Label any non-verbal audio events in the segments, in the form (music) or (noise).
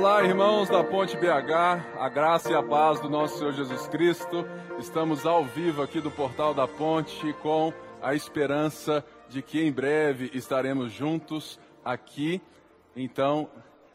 Olá, irmãos da Ponte BH, a graça e a paz do nosso Senhor Jesus Cristo. Estamos ao vivo aqui do Portal da Ponte com a esperança de que em breve estaremos juntos aqui. Então,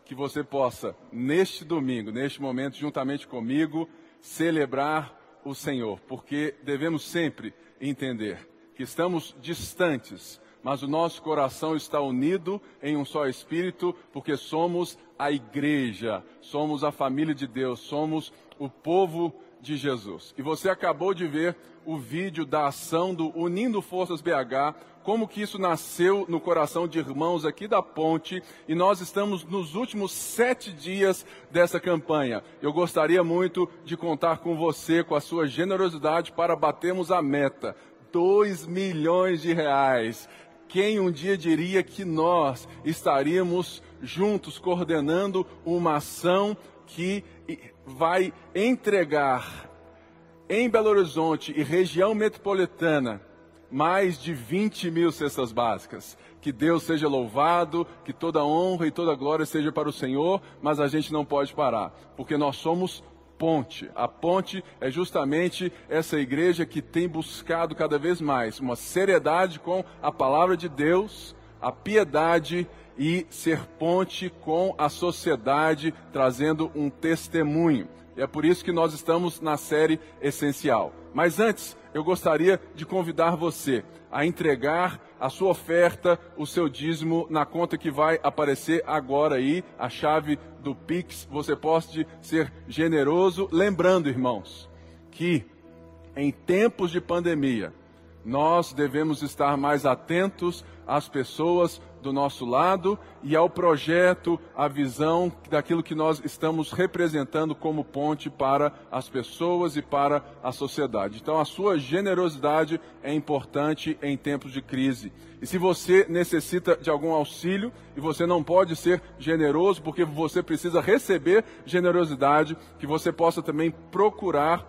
que você possa, neste domingo, neste momento, juntamente comigo, celebrar o Senhor, porque devemos sempre entender que estamos distantes mas o nosso coração está unido em um só espírito, porque somos a igreja, somos a família de Deus, somos o povo de Jesus. E você acabou de ver o vídeo da ação do Unindo Forças BH, como que isso nasceu no coração de irmãos aqui da ponte, e nós estamos nos últimos sete dias dessa campanha. Eu gostaria muito de contar com você, com a sua generosidade, para batermos a meta. 2 milhões de reais. Quem um dia diria que nós estaríamos juntos coordenando uma ação que vai entregar em Belo Horizonte e região metropolitana mais de 20 mil cestas básicas. Que Deus seja louvado, que toda honra e toda glória seja para o Senhor, mas a gente não pode parar, porque nós somos ponte. A ponte é justamente essa igreja que tem buscado cada vez mais uma seriedade com a palavra de Deus, a piedade e ser ponte com a sociedade, trazendo um testemunho. E é por isso que nós estamos na série essencial. Mas antes, eu gostaria de convidar você a entregar a sua oferta, o seu dízimo na conta que vai aparecer agora aí, a chave do Pix. Você pode ser generoso, lembrando, irmãos, que em tempos de pandemia, nós devemos estar mais atentos às pessoas do nosso lado e ao projeto, à visão daquilo que nós estamos representando como ponte para as pessoas e para a sociedade. Então, a sua generosidade é importante em tempos de crise. E se você necessita de algum auxílio e você não pode ser generoso porque você precisa receber generosidade, que você possa também procurar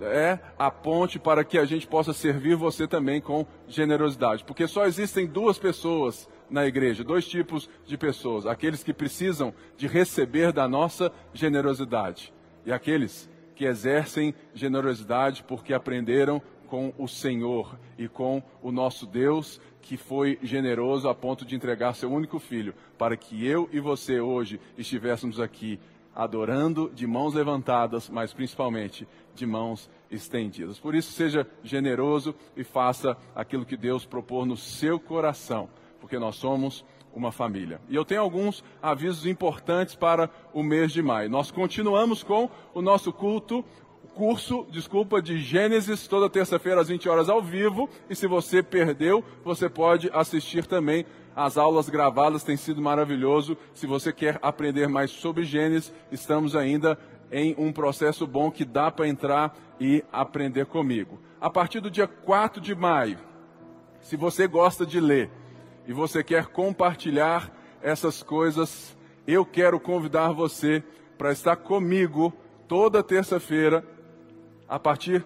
é a ponte para que a gente possa servir você também com generosidade. Porque só existem duas pessoas na igreja, dois tipos de pessoas: aqueles que precisam de receber da nossa generosidade. E aqueles que exercem generosidade porque aprenderam com o Senhor e com o nosso Deus, que foi generoso a ponto de entregar seu único filho, para que eu e você hoje estivéssemos aqui adorando de mãos levantadas, mas principalmente de mãos estendidas. Por isso, seja generoso e faça aquilo que Deus propor no seu coração porque nós somos uma família. E eu tenho alguns avisos importantes para o mês de maio. Nós continuamos com o nosso culto, curso, desculpa, de Gênesis, toda terça-feira às 20 horas ao vivo. E se você perdeu, você pode assistir também. As aulas gravadas têm sido maravilhoso. Se você quer aprender mais sobre Gênesis, estamos ainda em um processo bom que dá para entrar e aprender comigo. A partir do dia 4 de maio, se você gosta de ler, e você quer compartilhar essas coisas, eu quero convidar você para estar comigo toda terça-feira, a partir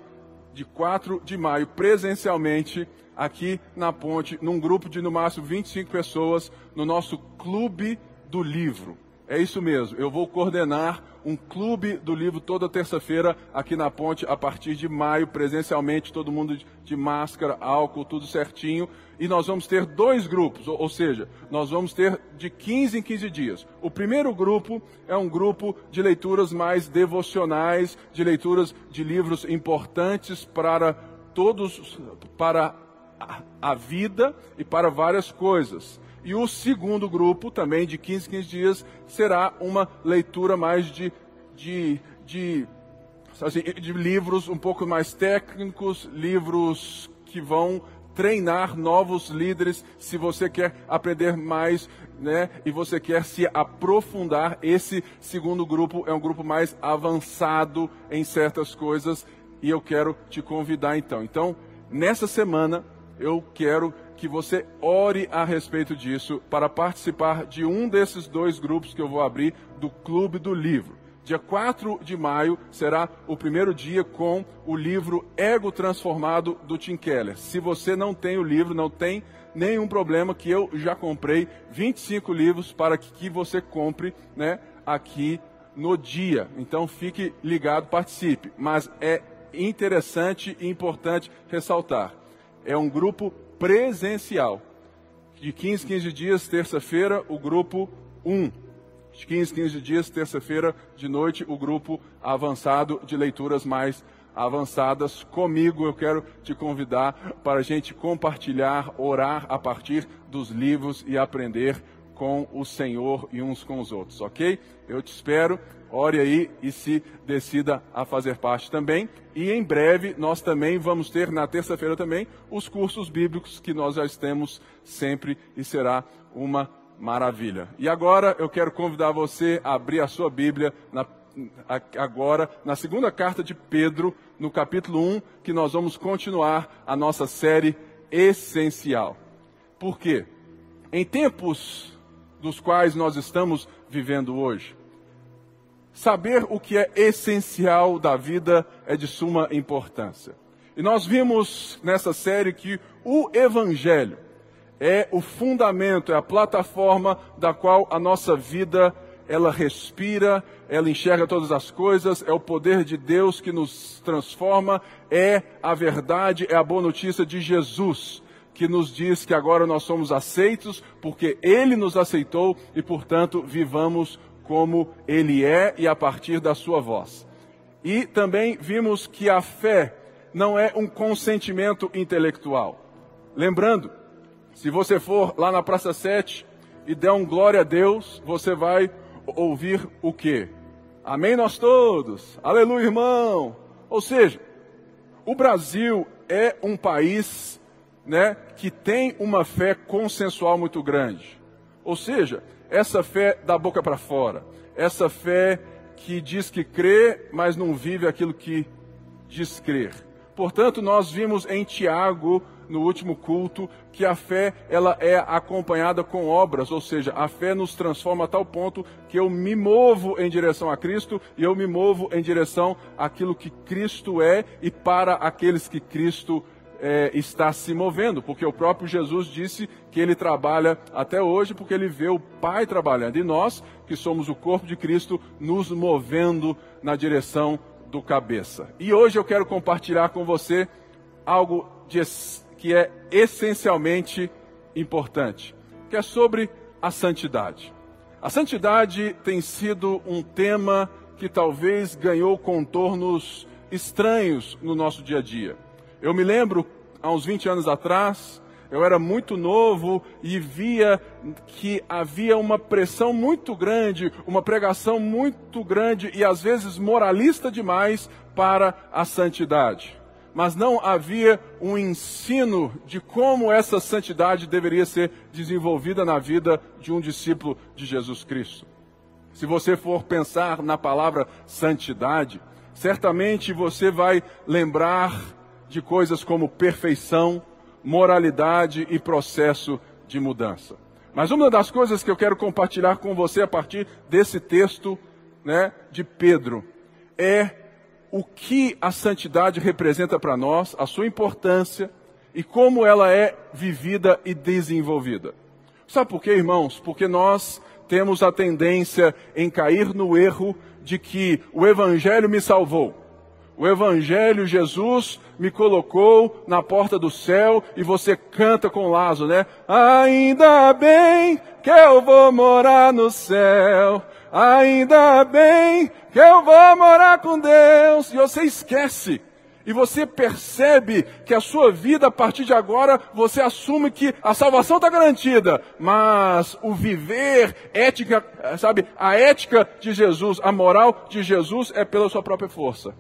de 4 de maio, presencialmente, aqui na ponte, num grupo de no máximo 25 pessoas, no nosso Clube do Livro. É isso mesmo, eu vou coordenar um clube do livro toda terça-feira aqui na ponte, a partir de maio, presencialmente, todo mundo de máscara, álcool, tudo certinho. E nós vamos ter dois grupos, ou, seja, nós vamos ter de 15 em 15 dias. O primeiro grupo é um grupo de leituras mais devocionais, de leituras de livros importantes para todos, para a vida e para várias coisas. E o segundo grupo, também de 15, 15 dias, será uma leitura mais de, de, de, assim, de livros um pouco mais técnicos, livros que vão treinar novos líderes. Se você quer aprender mais, né, e você quer se aprofundar, esse segundo grupo é um grupo mais avançado em certas coisas e eu quero te convidar então. Então, nessa semana eu quero que você ore a respeito disso para participar de um desses dois grupos que eu vou abrir do Clube do Livro. Dia 4 de maio será o primeiro dia com o livro Ego Transformado do Tim Keller. Se você não tem o livro, não tem nenhum problema que eu já comprei 25 livros para que você compre, né? aqui no dia. Então fique ligado, participe. Mas é interessante e importante ressaltar: é um grupo presencial. De 15, 15 dias, terça-feira, o grupo 1. De 15, 15 dias, terça-feira de noite, o grupo avançado de leituras mais avançadas. Comigo eu quero te convidar para a gente compartilhar, orar a partir dos livros e aprender com o Senhor e uns com os outros, ok? Eu te espero, ore aí e se decida a fazer parte também. E em breve nós também vamos ter, na terça-feira também, os cursos bíblicos que nós já temos sempre e será uma maravilha. E agora eu quero convidar você a abrir a sua Bíblia na, agora na segunda carta de Pedro, no capítulo 1, que nós vamos continuar a nossa série essencial. Por quê? Em tempos dos quais nós estamos vivendo hoje. Saber o que é essencial da vida é de suma importância. E nós vimos nessa série que o Evangelho é o fundamento, é a plataforma da qual a nossa vida ela respira, ela enxerga todas as coisas, é o poder de Deus que nos transforma, é a verdade, é a boa notícia de Jesus que nos diz que agora nós somos aceitos porque Ele nos aceitou e, portanto, vivamos como Ele é e a partir da Sua voz. E também vimos que a fé não é um consentimento intelectual. Lembrando, se você for lá na Praça 7 e der um glória a Deus, você vai ouvir o quê? Amém nós todos. Aleluia, irmão. Ou seja, o Brasil é um país né, que tem uma fé consensual muito grande. Ou seja, essa fé da boca para fora, essa fé que diz que crê, mas não vive aquilo que diz crer. Portanto, nós vimos em Tiago, no último culto, que a fé ela é acompanhada com obras, ou seja, a fé nos transforma a tal ponto que eu me movo em direção a Cristo e eu me movo em direção àquilo que Cristo é e para aqueles que Cristo é é, está se movendo, porque o próprio Jesus disse que ele trabalha até hoje porque ele vê o Pai trabalhando e nós, que somos o corpo de Cristo, nos movendo na direção do cabeça. E hoje eu quero compartilhar com você algo de, que é essencialmente importante, que é sobre a santidade. A santidade tem sido um tema que talvez ganhou contornos estranhos no nosso dia a dia. Eu me lembro, há uns 20 anos atrás, eu era muito novo e via que havia uma pressão muito grande, uma pregação muito grande e às vezes moralista demais para a santidade. Mas não havia um ensino de como essa santidade deveria ser desenvolvida na vida de um discípulo de Jesus Cristo. Se você for pensar na palavra santidade, certamente você vai lembrar de coisas como perfeição, moralidade e processo de mudança. Mas uma das coisas que eu quero compartilhar com você a partir desse texto né, de Pedro é o que a santidade representa para nós, a sua importância e como ela é vivida e desenvolvida. Sabe por quê, irmãos? Porque nós temos a tendência em cair no erro de que o Evangelho me salvou o Evangelho, Jesus me colocou na porta do céu e você canta com Lázaro, né? Ainda bem que eu vou morar no céu. Ainda bem que eu vou morar com Deus. E você esquece. E você percebe que a sua vida, a partir de agora, você assume que a salvação está garantida. Mas o viver, ética, sabe, a ética de Jesus, a moral de Jesus é pela sua própria força.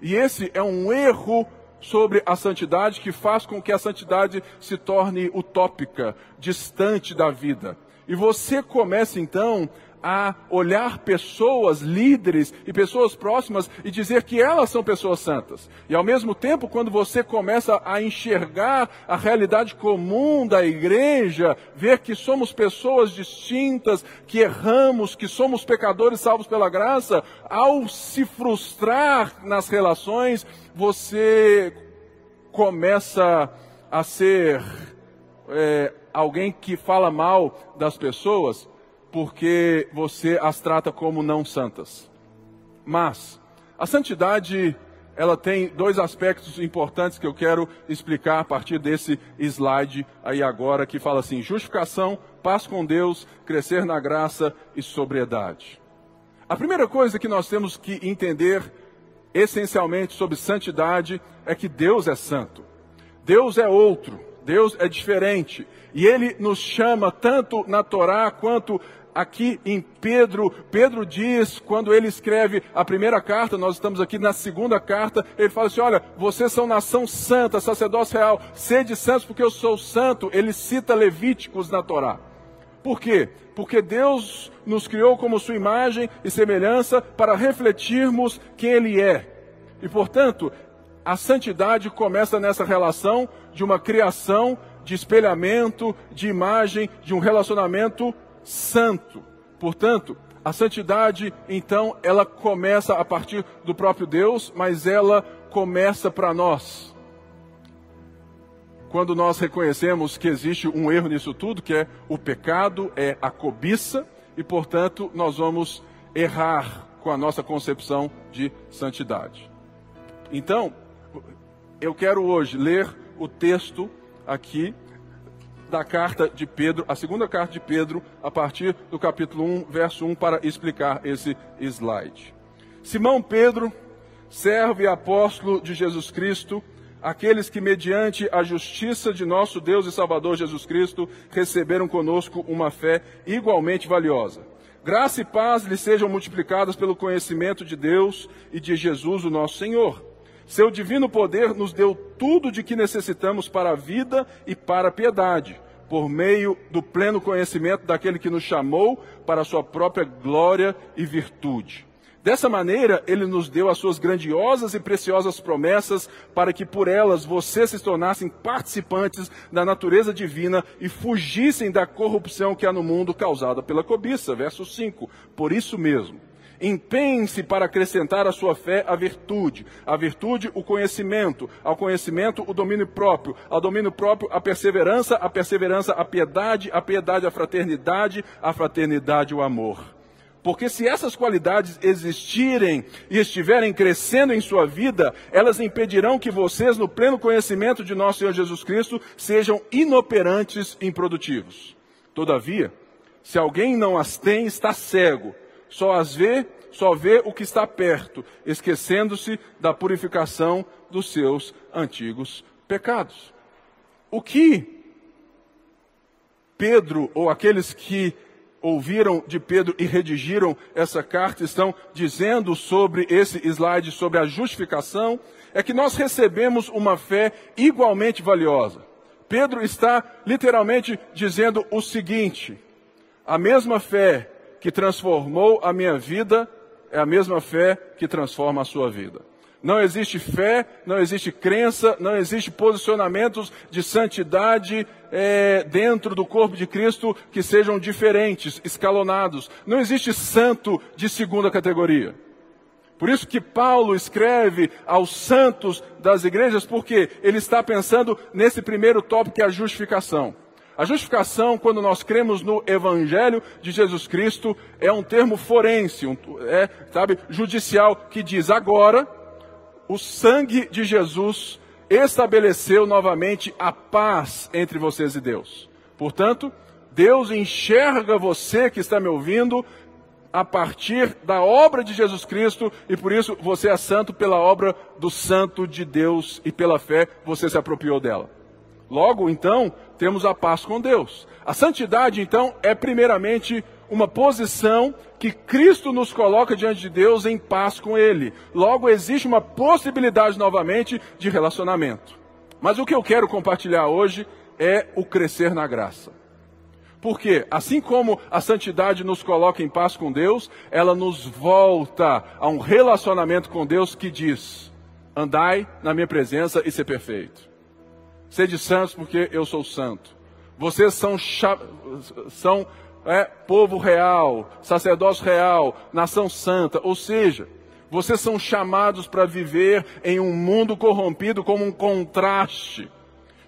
E esse é um erro sobre a santidade que faz com que a santidade se torne utópica, distante da vida. E você começa então a olhar pessoas, líderes e pessoas próximas e dizer que elas são pessoas santas. E ao mesmo tempo, quando você começa a enxergar a realidade comum da igreja, ver que somos pessoas distintas, que erramos, que somos pecadores salvos pela graça, ao se frustrar nas relações, você começa a ser é, alguém que fala mal das pessoas porque você as trata como não santas. Mas a santidade ela tem dois aspectos importantes que eu quero explicar a partir desse slide aí agora, que fala assim: justificação, paz com Deus, crescer na graça e sobriedade. A primeira coisa que nós temos que entender essencialmente sobre santidade é que Deus é santo. Deus é outro, Deus é diferente. E ele nos chama tanto na Torá quanto aqui em Pedro, Pedro diz, quando ele escreve a primeira carta, nós estamos aqui na segunda carta, ele fala assim: olha, vocês são nação santa, sacerdócio real, sede santos porque eu sou santo. Ele cita Levíticos na Torá. Por quê? Porque Deus nos criou como sua imagem e semelhança para refletirmos quem Ele é. E portanto, a santidade começa nessa relação de uma criação, de espelhamento, de imagem, de um relacionamento santo. Portanto, a santidade, então, ela começa a partir do próprio Deus, mas ela começa para nós. Quando nós reconhecemos que existe um erro nisso tudo, que é o pecado, é a cobiça, e portanto nós vamos errar com a nossa concepção de santidade. Então, eu quero hoje ler o texto aqui da carta de Pedro, a segunda carta de Pedro, a partir do capítulo 1, verso 1, para explicar esse slide. Simão Pedro, servo e apóstolo de Jesus Cristo, aqueles que, mediante a justiça de nosso Deus e Salvador Jesus Cristo, receberam conosco uma fé igualmente valiosa. Graça e paz lhes sejam multiplicadas pelo conhecimento de Deus e de Jesus, o nosso Senhor. Seu divino poder nos deu tudo de que necessitamos para a vida e para a piedade, por meio do pleno conhecimento daquele que nos chamou para a sua própria glória e virtude. Dessa maneira, ele nos deu as suas grandiosas e preciosas promessas para que por elas vocês se tornassem participantes da natureza divina e fugissem da corrupção que há no mundo causada pela cobiça. Verso 5. Por isso mesmo, Empenhe-se para acrescentar à sua fé a virtude, a virtude o conhecimento, ao conhecimento o domínio próprio, ao domínio próprio a perseverança, a perseverança a piedade, a piedade a fraternidade, a fraternidade o amor. Porque se essas qualidades existirem e estiverem crescendo em sua vida, elas impedirão que vocês, no pleno conhecimento de nosso Senhor Jesus Cristo, sejam inoperantes e improdutivos. Todavia, se alguém não as tem, está cego só as vê, só vê o que está perto, esquecendo-se da purificação dos seus antigos pecados. O que Pedro, ou aqueles que ouviram de Pedro e redigiram essa carta, estão dizendo sobre esse slide, sobre a justificação, é que nós recebemos uma fé igualmente valiosa. Pedro está literalmente dizendo o seguinte: a mesma fé que transformou a minha vida é a mesma fé que transforma a sua vida. Não existe fé, não existe crença, não existe posicionamentos de santidade é, dentro do corpo de Cristo que sejam diferentes, escalonados. Não existe santo de segunda categoria. Por isso que Paulo escreve aos santos das igrejas, porque ele está pensando nesse primeiro tópico que é a justificação. A justificação, quando nós cremos no Evangelho de Jesus Cristo, é um termo forense, um, é, sabe, judicial, que diz agora o sangue de Jesus estabeleceu novamente a paz entre vocês e Deus. Portanto, Deus enxerga você que está me ouvindo a partir da obra de Jesus Cristo e por isso você é santo pela obra do Santo de Deus e pela fé você se apropriou dela. Logo, então, temos a paz com Deus. A santidade, então, é primeiramente uma posição que Cristo nos coloca diante de Deus em paz com Ele. Logo, existe uma possibilidade novamente de relacionamento. Mas o que eu quero compartilhar hoje é o crescer na graça. Porque, assim como a santidade nos coloca em paz com Deus, ela nos volta a um relacionamento com Deus que diz: andai na minha presença e ser perfeito. Sede santos porque eu sou santo. Vocês são, são é, povo real, sacerdócio real, nação santa. Ou seja, vocês são chamados para viver em um mundo corrompido como um contraste.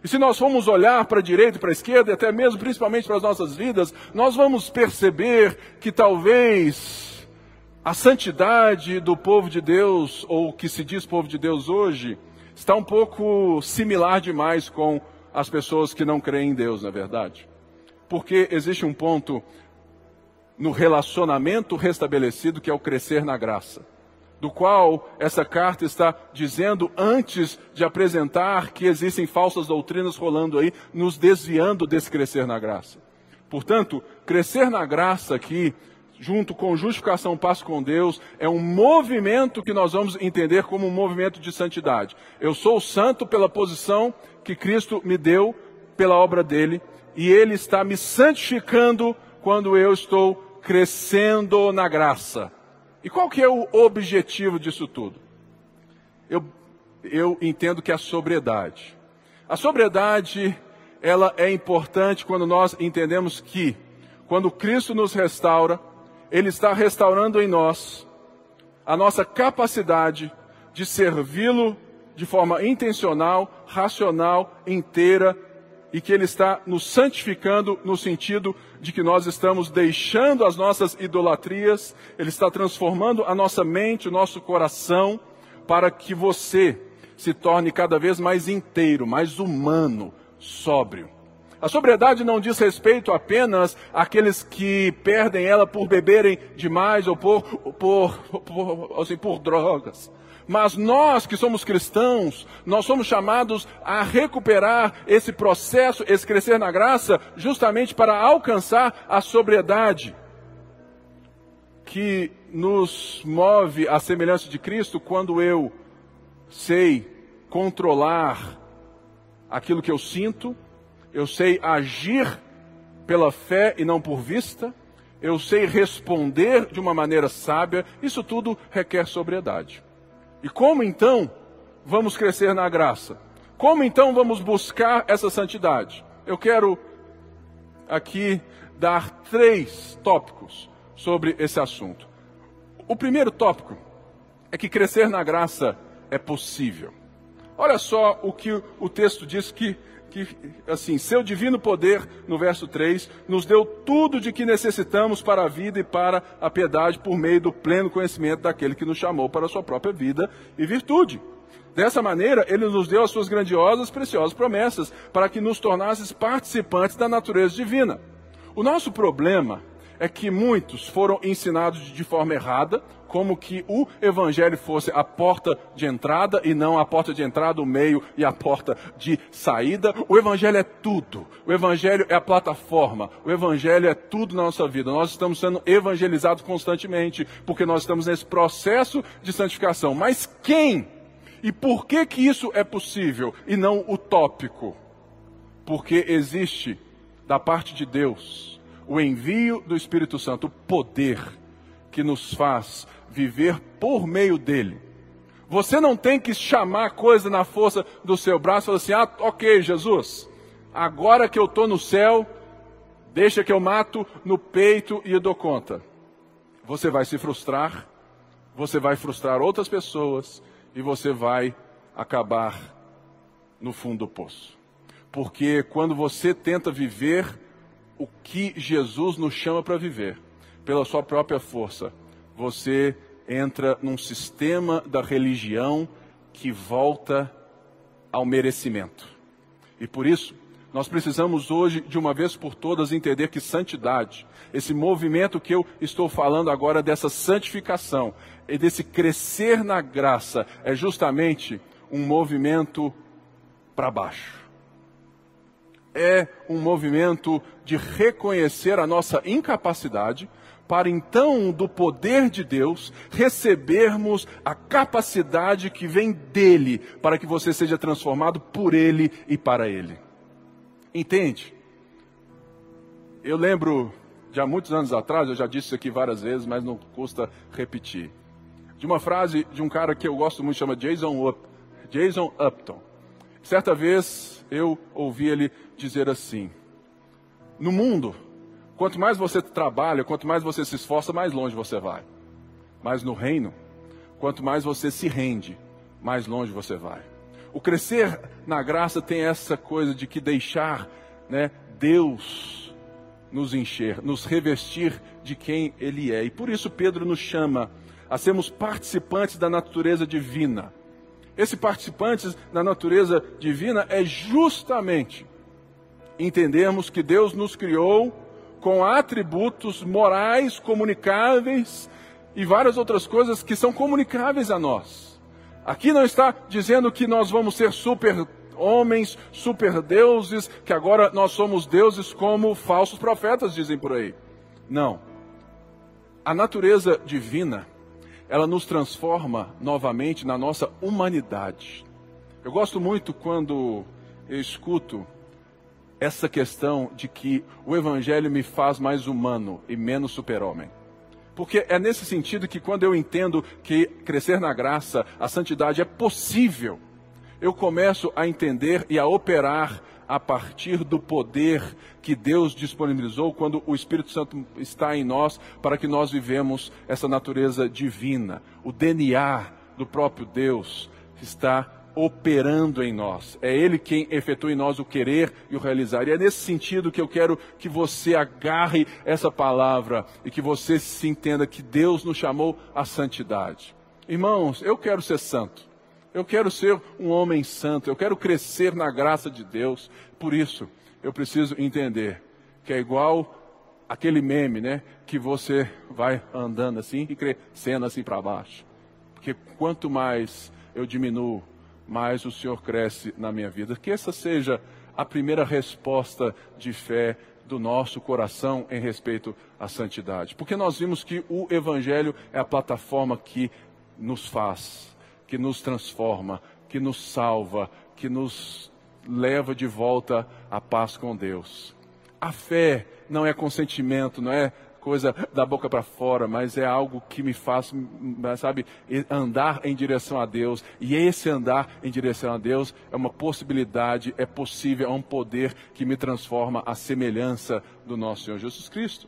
E se nós formos olhar para a direita e para a esquerda, e até mesmo principalmente para as nossas vidas, nós vamos perceber que talvez a santidade do povo de Deus, ou que se diz povo de Deus hoje, está um pouco similar demais com as pessoas que não creem em Deus, na é verdade. Porque existe um ponto no relacionamento restabelecido que é o crescer na graça do qual essa carta está dizendo antes de apresentar que existem falsas doutrinas rolando aí, nos desviando desse crescer na graça. Portanto, crescer na graça aqui, junto com justificação, passo com Deus, é um movimento que nós vamos entender como um movimento de santidade. Eu sou santo pela posição que Cristo me deu, pela obra dele, e ele está me santificando quando eu estou crescendo na graça. E qual que é o objetivo disso tudo? Eu, eu entendo que é a sobriedade. A sobriedade, ela é importante quando nós entendemos que, quando Cristo nos restaura, Ele está restaurando em nós a nossa capacidade de servi-lo de forma intencional, racional, inteira e que Ele está nos santificando no sentido de que nós estamos deixando as nossas idolatrias, Ele está transformando a nossa mente, o nosso coração, para que você se torne cada vez mais inteiro, mais humano, sóbrio. A sobriedade não diz respeito apenas àqueles que perdem ela por beberem demais ou por, por, por, assim, por drogas. Mas nós que somos cristãos, nós somos chamados a recuperar esse processo, esse crescer na graça, justamente para alcançar a sobriedade que nos move à semelhança de Cristo quando eu sei controlar aquilo que eu sinto, eu sei agir pela fé e não por vista, eu sei responder de uma maneira sábia, isso tudo requer sobriedade. E como então vamos crescer na graça? Como então vamos buscar essa santidade? Eu quero aqui dar três tópicos sobre esse assunto. O primeiro tópico é que crescer na graça é possível. Olha só o que o texto diz que que, assim, seu divino poder, no verso 3, nos deu tudo de que necessitamos para a vida e para a piedade por meio do pleno conhecimento daquele que nos chamou para a sua própria vida e virtude. Dessa maneira, ele nos deu as suas grandiosas, preciosas promessas para que nos tornasses participantes da natureza divina. O nosso problema é que muitos foram ensinados de forma errada, como que o evangelho fosse a porta de entrada e não a porta de entrada, o meio e a porta de saída. O evangelho é tudo. O evangelho é a plataforma. O evangelho é tudo na nossa vida. Nós estamos sendo evangelizados constantemente, porque nós estamos nesse processo de santificação. Mas quem e por que que isso é possível e não utópico? Porque existe da parte de Deus o envio do Espírito Santo, o poder que nos faz viver por meio dele. Você não tem que chamar coisa na força do seu braço e falar assim: ah, ok, Jesus, agora que eu estou no céu, deixa que eu mato no peito e eu dou conta. Você vai se frustrar, você vai frustrar outras pessoas e você vai acabar no fundo do poço. Porque quando você tenta viver o que Jesus nos chama para viver, pela sua própria força, você entra num sistema da religião que volta ao merecimento. E por isso, nós precisamos hoje, de uma vez por todas, entender que santidade, esse movimento que eu estou falando agora dessa santificação e desse crescer na graça, é justamente um movimento para baixo. É um movimento de reconhecer a nossa incapacidade, para então, do poder de Deus, recebermos a capacidade que vem dele, para que você seja transformado por ele e para ele. Entende? Eu lembro de há muitos anos atrás, eu já disse isso aqui várias vezes, mas não custa repetir, de uma frase de um cara que eu gosto muito, chama Jason, Up, Jason Upton. Certa vez eu ouvi ele dizer assim: No mundo, Quanto mais você trabalha, quanto mais você se esforça, mais longe você vai. Mas no reino, quanto mais você se rende, mais longe você vai. O crescer na graça tem essa coisa de que deixar né, Deus nos encher, nos revestir de quem Ele é. E por isso Pedro nos chama a sermos participantes da natureza divina. Esse participantes da natureza divina é justamente entendermos que Deus nos criou com atributos morais comunicáveis e várias outras coisas que são comunicáveis a nós. Aqui não está dizendo que nós vamos ser super homens, super deuses, que agora nós somos deuses como falsos profetas dizem por aí. Não. A natureza divina, ela nos transforma novamente na nossa humanidade. Eu gosto muito quando eu escuto essa questão de que o Evangelho me faz mais humano e menos super-homem. Porque é nesse sentido que, quando eu entendo que crescer na graça, a santidade é possível, eu começo a entender e a operar a partir do poder que Deus disponibilizou quando o Espírito Santo está em nós para que nós vivemos essa natureza divina. O DNA do próprio Deus está operando em nós. É Ele quem efetua em nós o querer e o realizar. E é nesse sentido que eu quero que você agarre essa palavra e que você se entenda que Deus nos chamou à santidade. Irmãos, eu quero ser santo. Eu quero ser um homem santo, eu quero crescer na graça de Deus. Por isso, eu preciso entender que é igual aquele meme, né? Que você vai andando assim e crescendo assim para baixo. Porque quanto mais eu diminuo, mais o Senhor cresce na minha vida. Que essa seja a primeira resposta de fé do nosso coração em respeito à santidade. Porque nós vimos que o Evangelho é a plataforma que nos faz que nos transforma, que nos salva, que nos leva de volta à paz com Deus. A fé não é consentimento, não é coisa da boca para fora, mas é algo que me faz, sabe, andar em direção a Deus. E esse andar em direção a Deus é uma possibilidade, é possível, é um poder que me transforma à semelhança do nosso Senhor Jesus Cristo.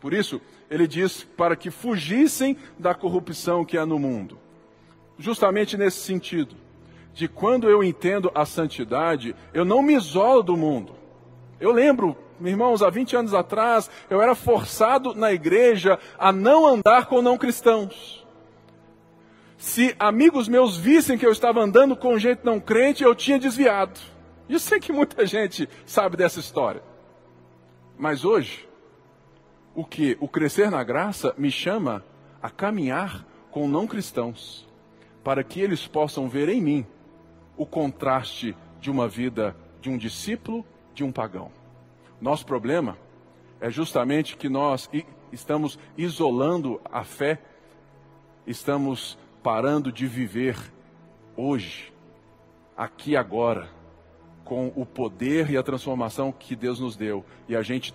Por isso, ele diz para que fugissem da corrupção que há no mundo justamente nesse sentido, de quando eu entendo a santidade, eu não me isolo do mundo. Eu lembro, irmãos, há 20 anos atrás, eu era forçado na igreja a não andar com não cristãos. Se amigos meus vissem que eu estava andando com gente não crente, eu tinha desviado. Eu sei que muita gente sabe dessa história. Mas hoje, o que? O crescer na graça me chama a caminhar com não cristãos para que eles possam ver em mim o contraste de uma vida de um discípulo de um pagão. Nosso problema é justamente que nós estamos isolando a fé, estamos parando de viver hoje, aqui agora, com o poder e a transformação que Deus nos deu, e a gente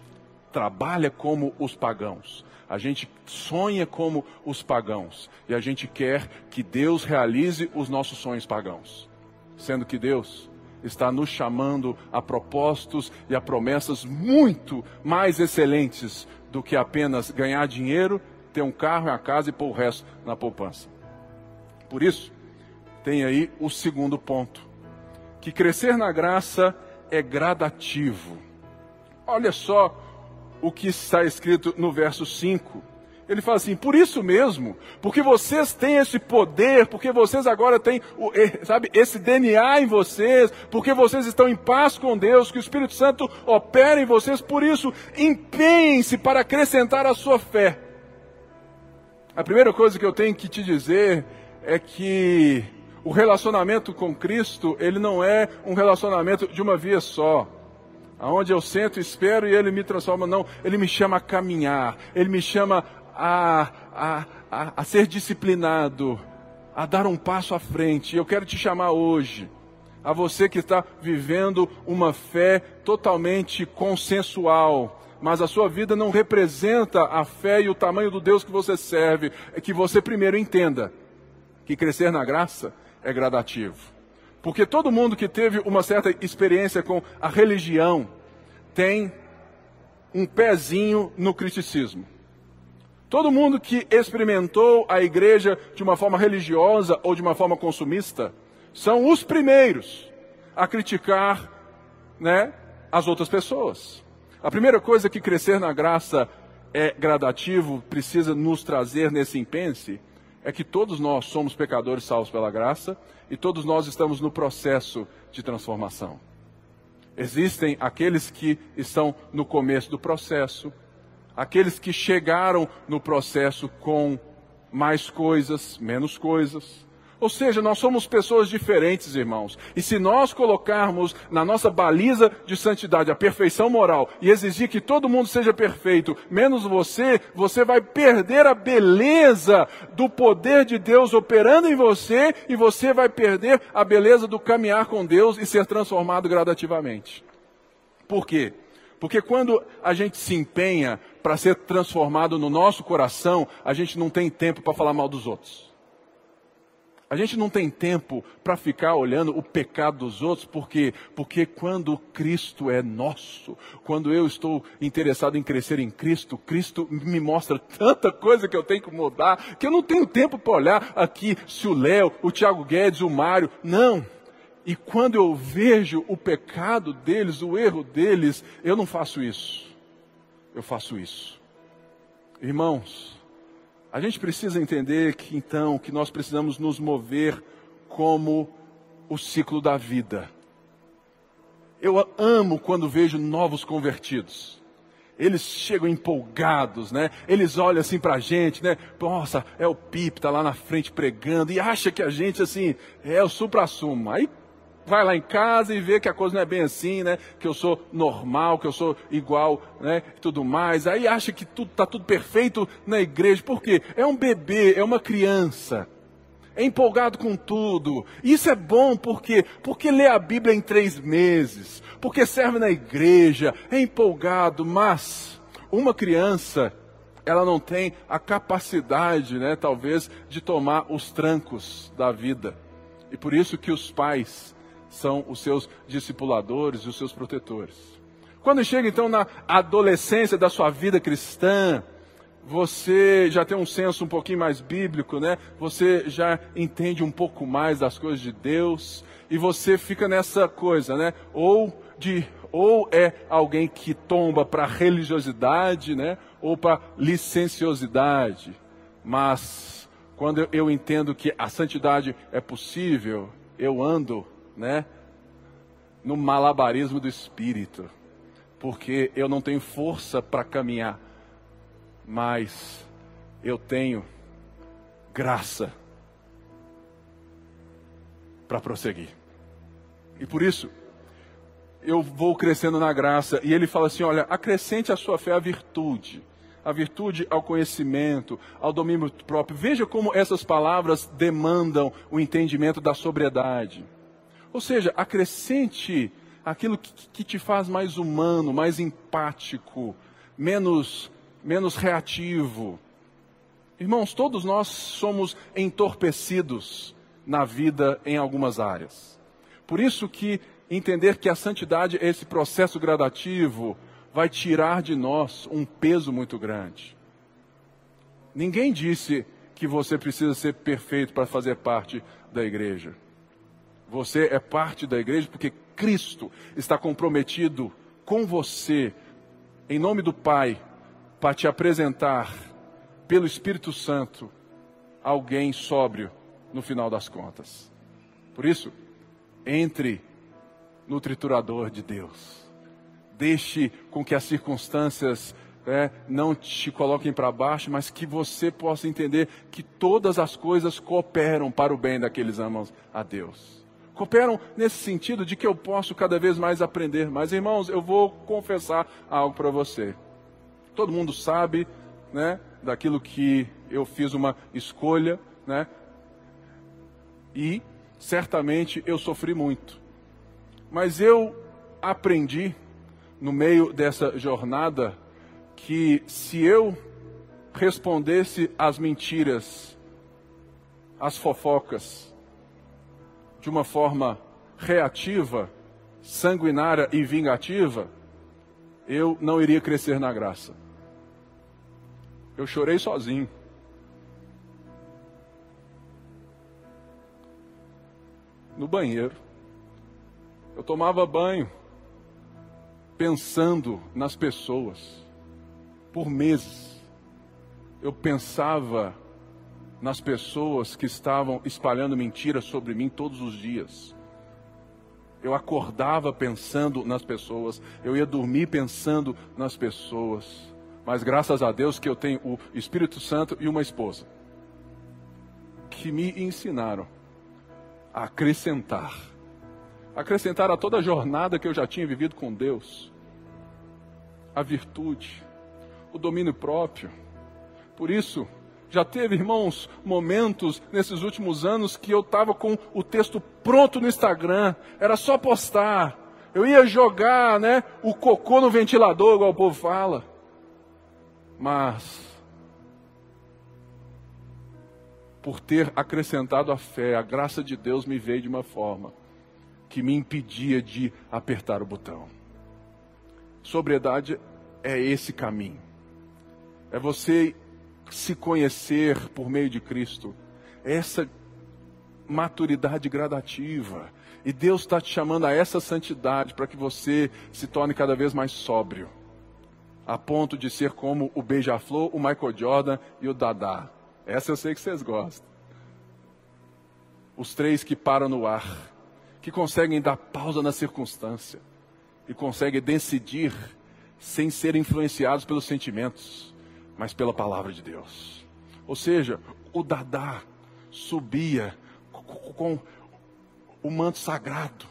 trabalha como os pagãos. A gente sonha como os pagãos e a gente quer que Deus realize os nossos sonhos pagãos, sendo que Deus está nos chamando a propósitos e a promessas muito mais excelentes do que apenas ganhar dinheiro, ter um carro e a casa e pôr o resto na poupança. Por isso, tem aí o segundo ponto, que crescer na graça é gradativo. Olha só o que está escrito no verso 5. Ele fala assim: por isso mesmo, porque vocês têm esse poder, porque vocês agora têm, sabe, esse DNA em vocês, porque vocês estão em paz com Deus, que o Espírito Santo opera em vocês, por isso, empenhem-se para acrescentar a sua fé. A primeira coisa que eu tenho que te dizer é que o relacionamento com Cristo, ele não é um relacionamento de uma via só aonde eu sento, espero e ele me transforma. Não, ele me chama a caminhar, ele me chama a, a, a, a ser disciplinado, a dar um passo à frente. Eu quero te chamar hoje, a você que está vivendo uma fé totalmente consensual, mas a sua vida não representa a fé e o tamanho do Deus que você serve, é que você primeiro entenda que crescer na graça é gradativo. Porque todo mundo que teve uma certa experiência com a religião tem um pezinho no criticismo. Todo mundo que experimentou a igreja de uma forma religiosa ou de uma forma consumista são os primeiros a criticar né, as outras pessoas. A primeira coisa que crescer na graça é gradativo, precisa nos trazer nesse impense, é que todos nós somos pecadores salvos pela graça e todos nós estamos no processo de transformação. Existem aqueles que estão no começo do processo, aqueles que chegaram no processo com mais coisas, menos coisas, ou seja, nós somos pessoas diferentes, irmãos. E se nós colocarmos na nossa baliza de santidade a perfeição moral e exigir que todo mundo seja perfeito, menos você, você vai perder a beleza do poder de Deus operando em você e você vai perder a beleza do caminhar com Deus e ser transformado gradativamente. Por quê? Porque quando a gente se empenha para ser transformado no nosso coração, a gente não tem tempo para falar mal dos outros. A gente não tem tempo para ficar olhando o pecado dos outros, por quê? Porque quando Cristo é nosso, quando eu estou interessado em crescer em Cristo, Cristo me mostra tanta coisa que eu tenho que mudar, que eu não tenho tempo para olhar aqui se o Léo, o Tiago Guedes, o Mário. Não. E quando eu vejo o pecado deles, o erro deles, eu não faço isso. Eu faço isso. Irmãos, a gente precisa entender que então que nós precisamos nos mover como o ciclo da vida. Eu amo quando vejo novos convertidos. Eles chegam empolgados, né? Eles olham assim para a gente, né? Nossa, é o Pipe, tá lá na frente pregando e acha que a gente assim é o supra-sumo. Aí vai lá em casa e vê que a coisa não é bem assim, né? Que eu sou normal, que eu sou igual, né? Tudo mais. Aí acha que tudo está tudo perfeito na igreja. Por quê? É um bebê, é uma criança. É empolgado com tudo. Isso é bom porque porque lê a Bíblia em três meses, porque serve na igreja, é empolgado. Mas uma criança ela não tem a capacidade, né, talvez, de tomar os trancos da vida. E por isso que os pais são os seus discipuladores e os seus protetores. Quando chega então na adolescência da sua vida cristã, você já tem um senso um pouquinho mais bíblico, né? Você já entende um pouco mais das coisas de Deus e você fica nessa coisa, né? Ou de ou é alguém que tomba para religiosidade, né? Ou para licenciosidade. Mas quando eu entendo que a santidade é possível, eu ando né, no malabarismo do espírito, porque eu não tenho força para caminhar, mas eu tenho graça para prosseguir. E por isso, eu vou crescendo na graça. E ele fala assim: olha, acrescente a sua fé a virtude, a virtude ao conhecimento, ao domínio próprio. Veja como essas palavras demandam o entendimento da sobriedade. Ou seja, acrescente aquilo que, que te faz mais humano, mais empático, menos, menos reativo. Irmãos, todos nós somos entorpecidos na vida em algumas áreas. Por isso que entender que a santidade é esse processo gradativo vai tirar de nós um peso muito grande. Ninguém disse que você precisa ser perfeito para fazer parte da igreja. Você é parte da igreja porque Cristo está comprometido com você, em nome do Pai, para te apresentar, pelo Espírito Santo, alguém sóbrio no final das contas. Por isso, entre no triturador de Deus. Deixe com que as circunstâncias é, não te coloquem para baixo, mas que você possa entender que todas as coisas cooperam para o bem daqueles que amam a Deus cooperam nesse sentido de que eu posso cada vez mais aprender. Mas, irmãos, eu vou confessar algo para você. Todo mundo sabe, né, daquilo que eu fiz uma escolha, né? E certamente eu sofri muito. Mas eu aprendi no meio dessa jornada que se eu respondesse às mentiras, às fofocas, de uma forma reativa, sanguinária e vingativa, eu não iria crescer na graça. Eu chorei sozinho. no banheiro. Eu tomava banho pensando nas pessoas por meses. Eu pensava nas pessoas que estavam espalhando mentiras sobre mim todos os dias. Eu acordava pensando nas pessoas, eu ia dormir pensando nas pessoas. Mas graças a Deus que eu tenho o Espírito Santo e uma esposa que me ensinaram a acrescentar. Acrescentar a toda a jornada que eu já tinha vivido com Deus. A virtude, o domínio próprio. Por isso, já teve, irmãos, momentos nesses últimos anos que eu estava com o texto pronto no Instagram, era só postar. Eu ia jogar, né, o cocô no ventilador, igual o povo fala. Mas por ter acrescentado a fé, a graça de Deus me veio de uma forma que me impedia de apertar o botão. Sobriedade é esse caminho. É você se conhecer por meio de Cristo. Essa maturidade gradativa. E Deus está te chamando a essa santidade para que você se torne cada vez mais sóbrio. A ponto de ser como o Beija-Flor, o Michael Jordan e o Dada. Essa eu sei que vocês gostam. Os três que param no ar, que conseguem dar pausa na circunstância e conseguem decidir sem ser influenciados pelos sentimentos mas pela palavra de Deus. Ou seja, o Dadá subia com o manto sagrado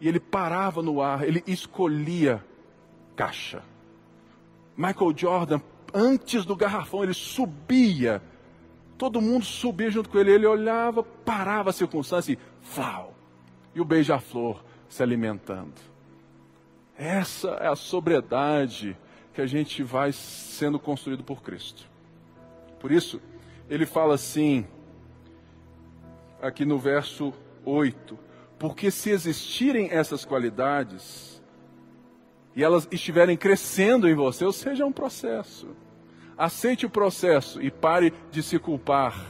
e ele parava no ar, ele escolhia caixa. Michael Jordan, antes do garrafão, ele subia, todo mundo subia junto com ele, ele olhava, parava a circunstância e flau, e o beija-flor se alimentando. Essa é a sobriedade que a gente vai sendo construído por Cristo. Por isso, ele fala assim, aqui no verso 8: Porque se existirem essas qualidades, e elas estiverem crescendo em você, ou seja, é um processo. Aceite o processo e pare de se culpar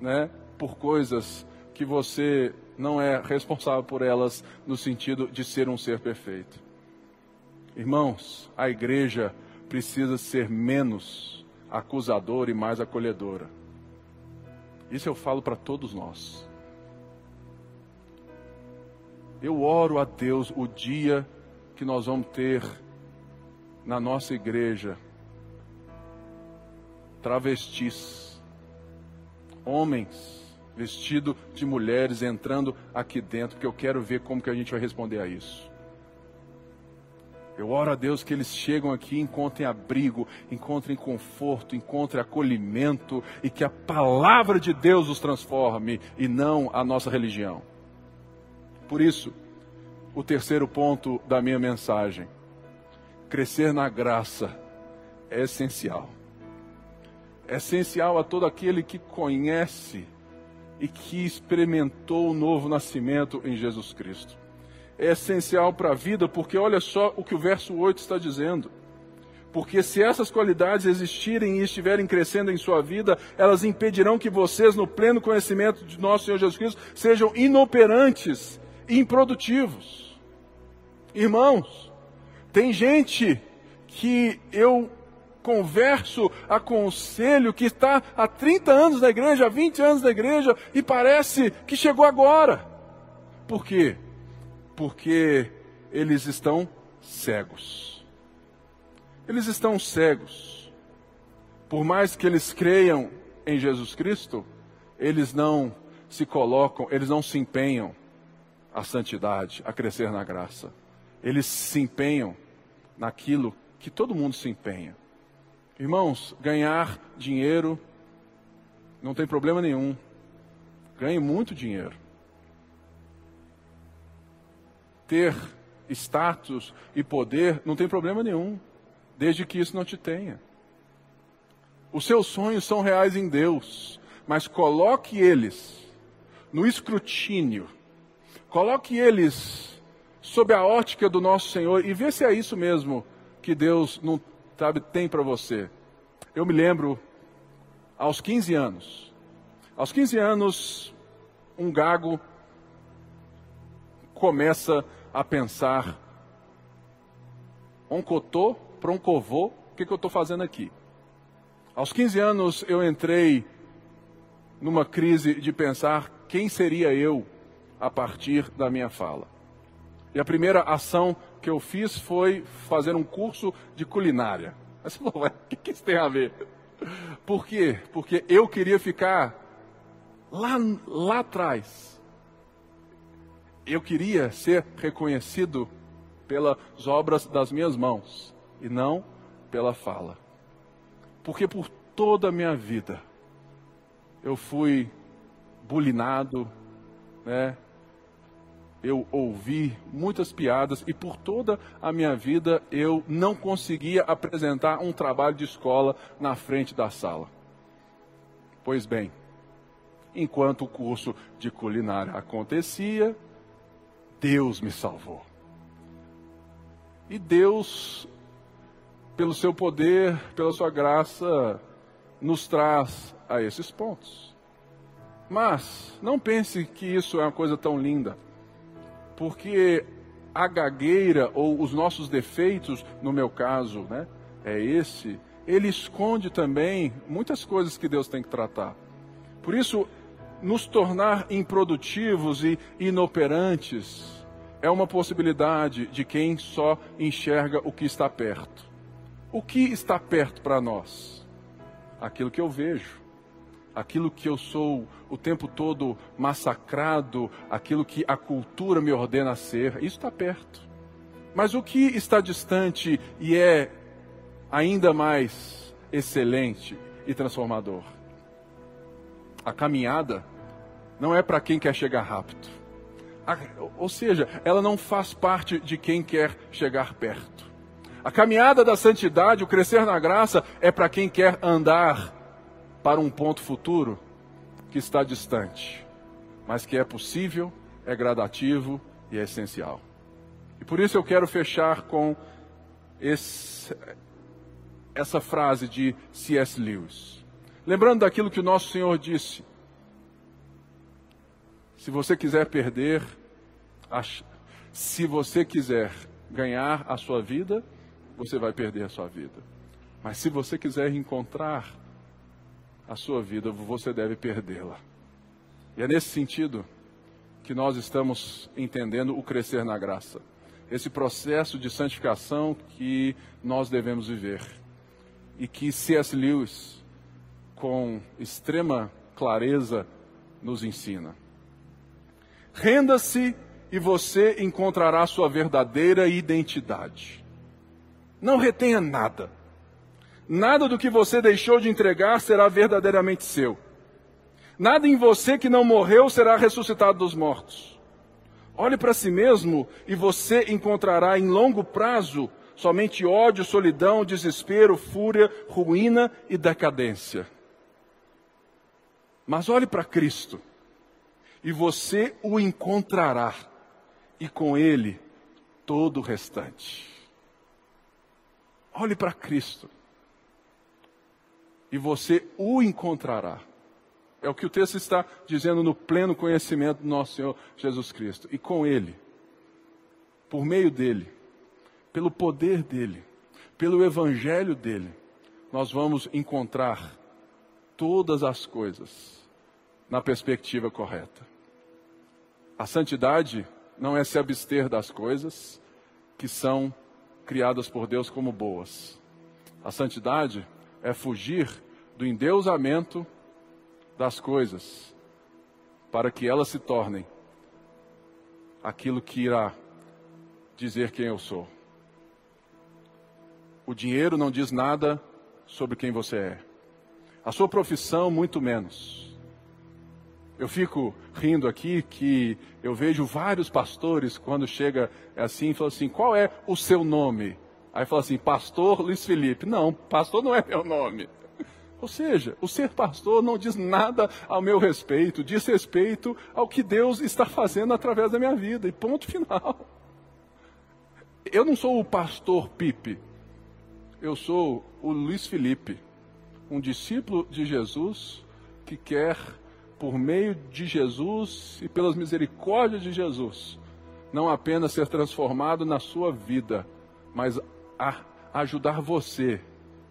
né, por coisas que você não é responsável por elas no sentido de ser um ser perfeito. Irmãos, a igreja precisa ser menos acusadora e mais acolhedora. Isso eu falo para todos nós. Eu oro a Deus o dia que nós vamos ter na nossa igreja travestis, homens vestidos de mulheres entrando aqui dentro, que eu quero ver como que a gente vai responder a isso. Eu oro a Deus que eles chegam aqui, encontrem abrigo, encontrem conforto, encontrem acolhimento e que a palavra de Deus os transforme e não a nossa religião. Por isso, o terceiro ponto da minha mensagem: crescer na graça é essencial. É essencial a todo aquele que conhece e que experimentou o novo nascimento em Jesus Cristo é essencial para a vida, porque olha só o que o verso 8 está dizendo. Porque se essas qualidades existirem e estiverem crescendo em sua vida, elas impedirão que vocês, no pleno conhecimento de nosso Senhor Jesus Cristo, sejam inoperantes e improdutivos. Irmãos, tem gente que eu converso, aconselho, que está há 30 anos na igreja, há 20 anos na igreja, e parece que chegou agora. Por quê? Porque eles estão cegos. Eles estão cegos. Por mais que eles creiam em Jesus Cristo, eles não se colocam, eles não se empenham a santidade, a crescer na graça. Eles se empenham naquilo que todo mundo se empenha. Irmãos, ganhar dinheiro não tem problema nenhum. Ganhe muito dinheiro. Ter status e poder, não tem problema nenhum, desde que isso não te tenha. Os seus sonhos são reais em Deus, mas coloque eles no escrutínio, coloque eles sob a ótica do nosso Senhor e vê se é isso mesmo que Deus não sabe tem para você. Eu me lembro aos 15 anos. Aos 15 anos, um gago começa a pensar: oncotô, proncovô, o que, que eu estou fazendo aqui? Aos 15 anos eu entrei numa crise de pensar quem seria eu a partir da minha fala. E a primeira ação que eu fiz foi fazer um curso de culinária. (laughs) Mas você o que, que isso tem a ver? Por quê? Porque eu queria ficar lá, lá atrás. Eu queria ser reconhecido pelas obras das minhas mãos e não pela fala. Porque por toda a minha vida eu fui bulinado, né? Eu ouvi muitas piadas e por toda a minha vida eu não conseguia apresentar um trabalho de escola na frente da sala. Pois bem, enquanto o curso de culinária acontecia, Deus me salvou. E Deus, pelo seu poder, pela sua graça, nos traz a esses pontos. Mas não pense que isso é uma coisa tão linda, porque a gagueira ou os nossos defeitos, no meu caso, né, é esse, ele esconde também muitas coisas que Deus tem que tratar. Por isso, nos tornar improdutivos e inoperantes é uma possibilidade de quem só enxerga o que está perto. O que está perto para nós? Aquilo que eu vejo, aquilo que eu sou o tempo todo massacrado, aquilo que a cultura me ordena ser, isso está perto. Mas o que está distante e é ainda mais excelente e transformador? A caminhada não é para quem quer chegar rápido. ou seja, ela não faz parte de quem quer chegar perto. A caminhada da santidade, o crescer na graça, é para quem quer andar para um ponto futuro que está distante, mas que é possível, é gradativo e é essencial. E por isso eu quero fechar com esse, essa frase de C.S. Lewis. Lembrando daquilo que o nosso Senhor disse: se você quiser perder, se você quiser ganhar a sua vida, você vai perder a sua vida. Mas se você quiser encontrar a sua vida, você deve perdê-la. E é nesse sentido que nós estamos entendendo o crescer na graça. Esse processo de santificação que nós devemos viver. E que C.S. Lewis com extrema clareza nos ensina. Renda-se e você encontrará sua verdadeira identidade. Não retenha nada. Nada do que você deixou de entregar será verdadeiramente seu. Nada em você que não morreu será ressuscitado dos mortos. Olhe para si mesmo e você encontrará em longo prazo somente ódio, solidão, desespero, fúria, ruína e decadência. Mas olhe para Cristo e você o encontrará, e com ele todo o restante. Olhe para Cristo e você o encontrará. É o que o texto está dizendo no pleno conhecimento do nosso Senhor Jesus Cristo. E com Ele, por meio dele, pelo poder dele, pelo Evangelho dele, nós vamos encontrar todas as coisas na perspectiva correta. A santidade não é se abster das coisas que são criadas por Deus como boas. A santidade é fugir do endeusamento das coisas para que elas se tornem aquilo que irá dizer quem eu sou. O dinheiro não diz nada sobre quem você é. A sua profissão, muito menos. Eu fico rindo aqui que eu vejo vários pastores quando chega assim, falam assim: qual é o seu nome? Aí fala assim: Pastor Luiz Felipe. Não, pastor não é meu nome. Ou seja, o ser pastor não diz nada ao meu respeito, diz respeito ao que Deus está fazendo através da minha vida, e ponto final. Eu não sou o pastor Pipe, eu sou o Luiz Felipe um discípulo de Jesus que quer, por meio de Jesus e pelas misericórdias de Jesus, não apenas ser transformado na sua vida, mas a ajudar você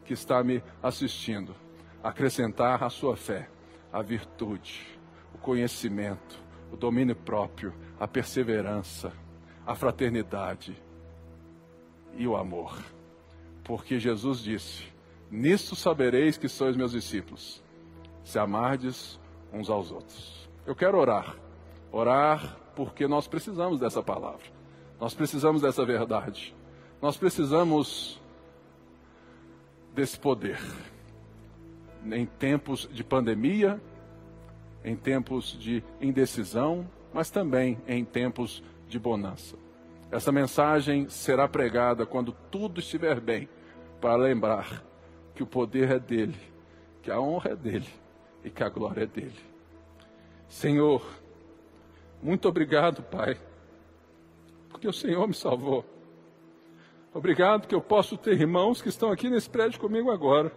que está me assistindo, a acrescentar a sua fé, a virtude, o conhecimento, o domínio próprio, a perseverança, a fraternidade e o amor. Porque Jesus disse: Nisto sabereis que sois meus discípulos, se amardes uns aos outros. Eu quero orar. Orar porque nós precisamos dessa palavra. Nós precisamos dessa verdade. Nós precisamos desse poder. Em tempos de pandemia, em tempos de indecisão, mas também em tempos de bonança. Essa mensagem será pregada quando tudo estiver bem, para lembrar que o poder é dele, que a honra é dele e que a glória é dele. Senhor, muito obrigado, Pai, porque o Senhor me salvou. Obrigado que eu posso ter irmãos que estão aqui nesse prédio comigo agora.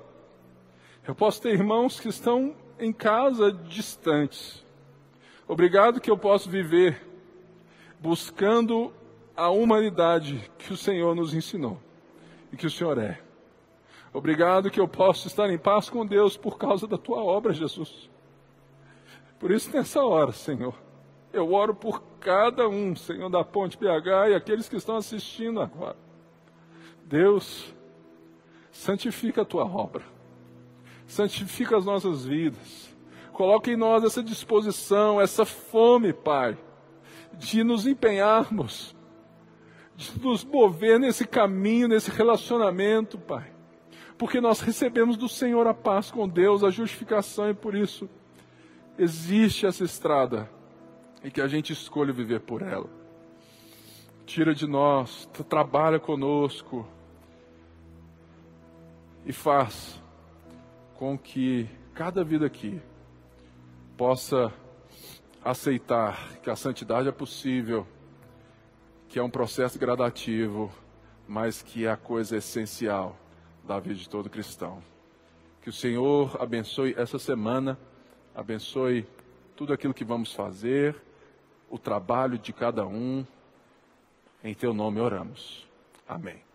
Eu posso ter irmãos que estão em casa distantes. Obrigado que eu posso viver buscando a humanidade que o Senhor nos ensinou e que o Senhor é. Obrigado que eu posso estar em paz com Deus por causa da tua obra, Jesus. Por isso, nessa hora, Senhor, eu oro por cada um, Senhor, da Ponte BH e aqueles que estão assistindo agora. Deus, santifica a tua obra, santifica as nossas vidas, coloca em nós essa disposição, essa fome, Pai, de nos empenharmos, de nos mover nesse caminho, nesse relacionamento, Pai, porque nós recebemos do Senhor a paz com Deus, a justificação, e por isso existe essa estrada e que a gente escolha viver por ela. Tira de nós, trabalha conosco, e faz com que cada vida aqui possa aceitar que a santidade é possível, que é um processo gradativo, mas que é a coisa essencial da vida de todo cristão. Que o Senhor abençoe essa semana, abençoe tudo aquilo que vamos fazer, o trabalho de cada um. Em teu nome oramos. Amém.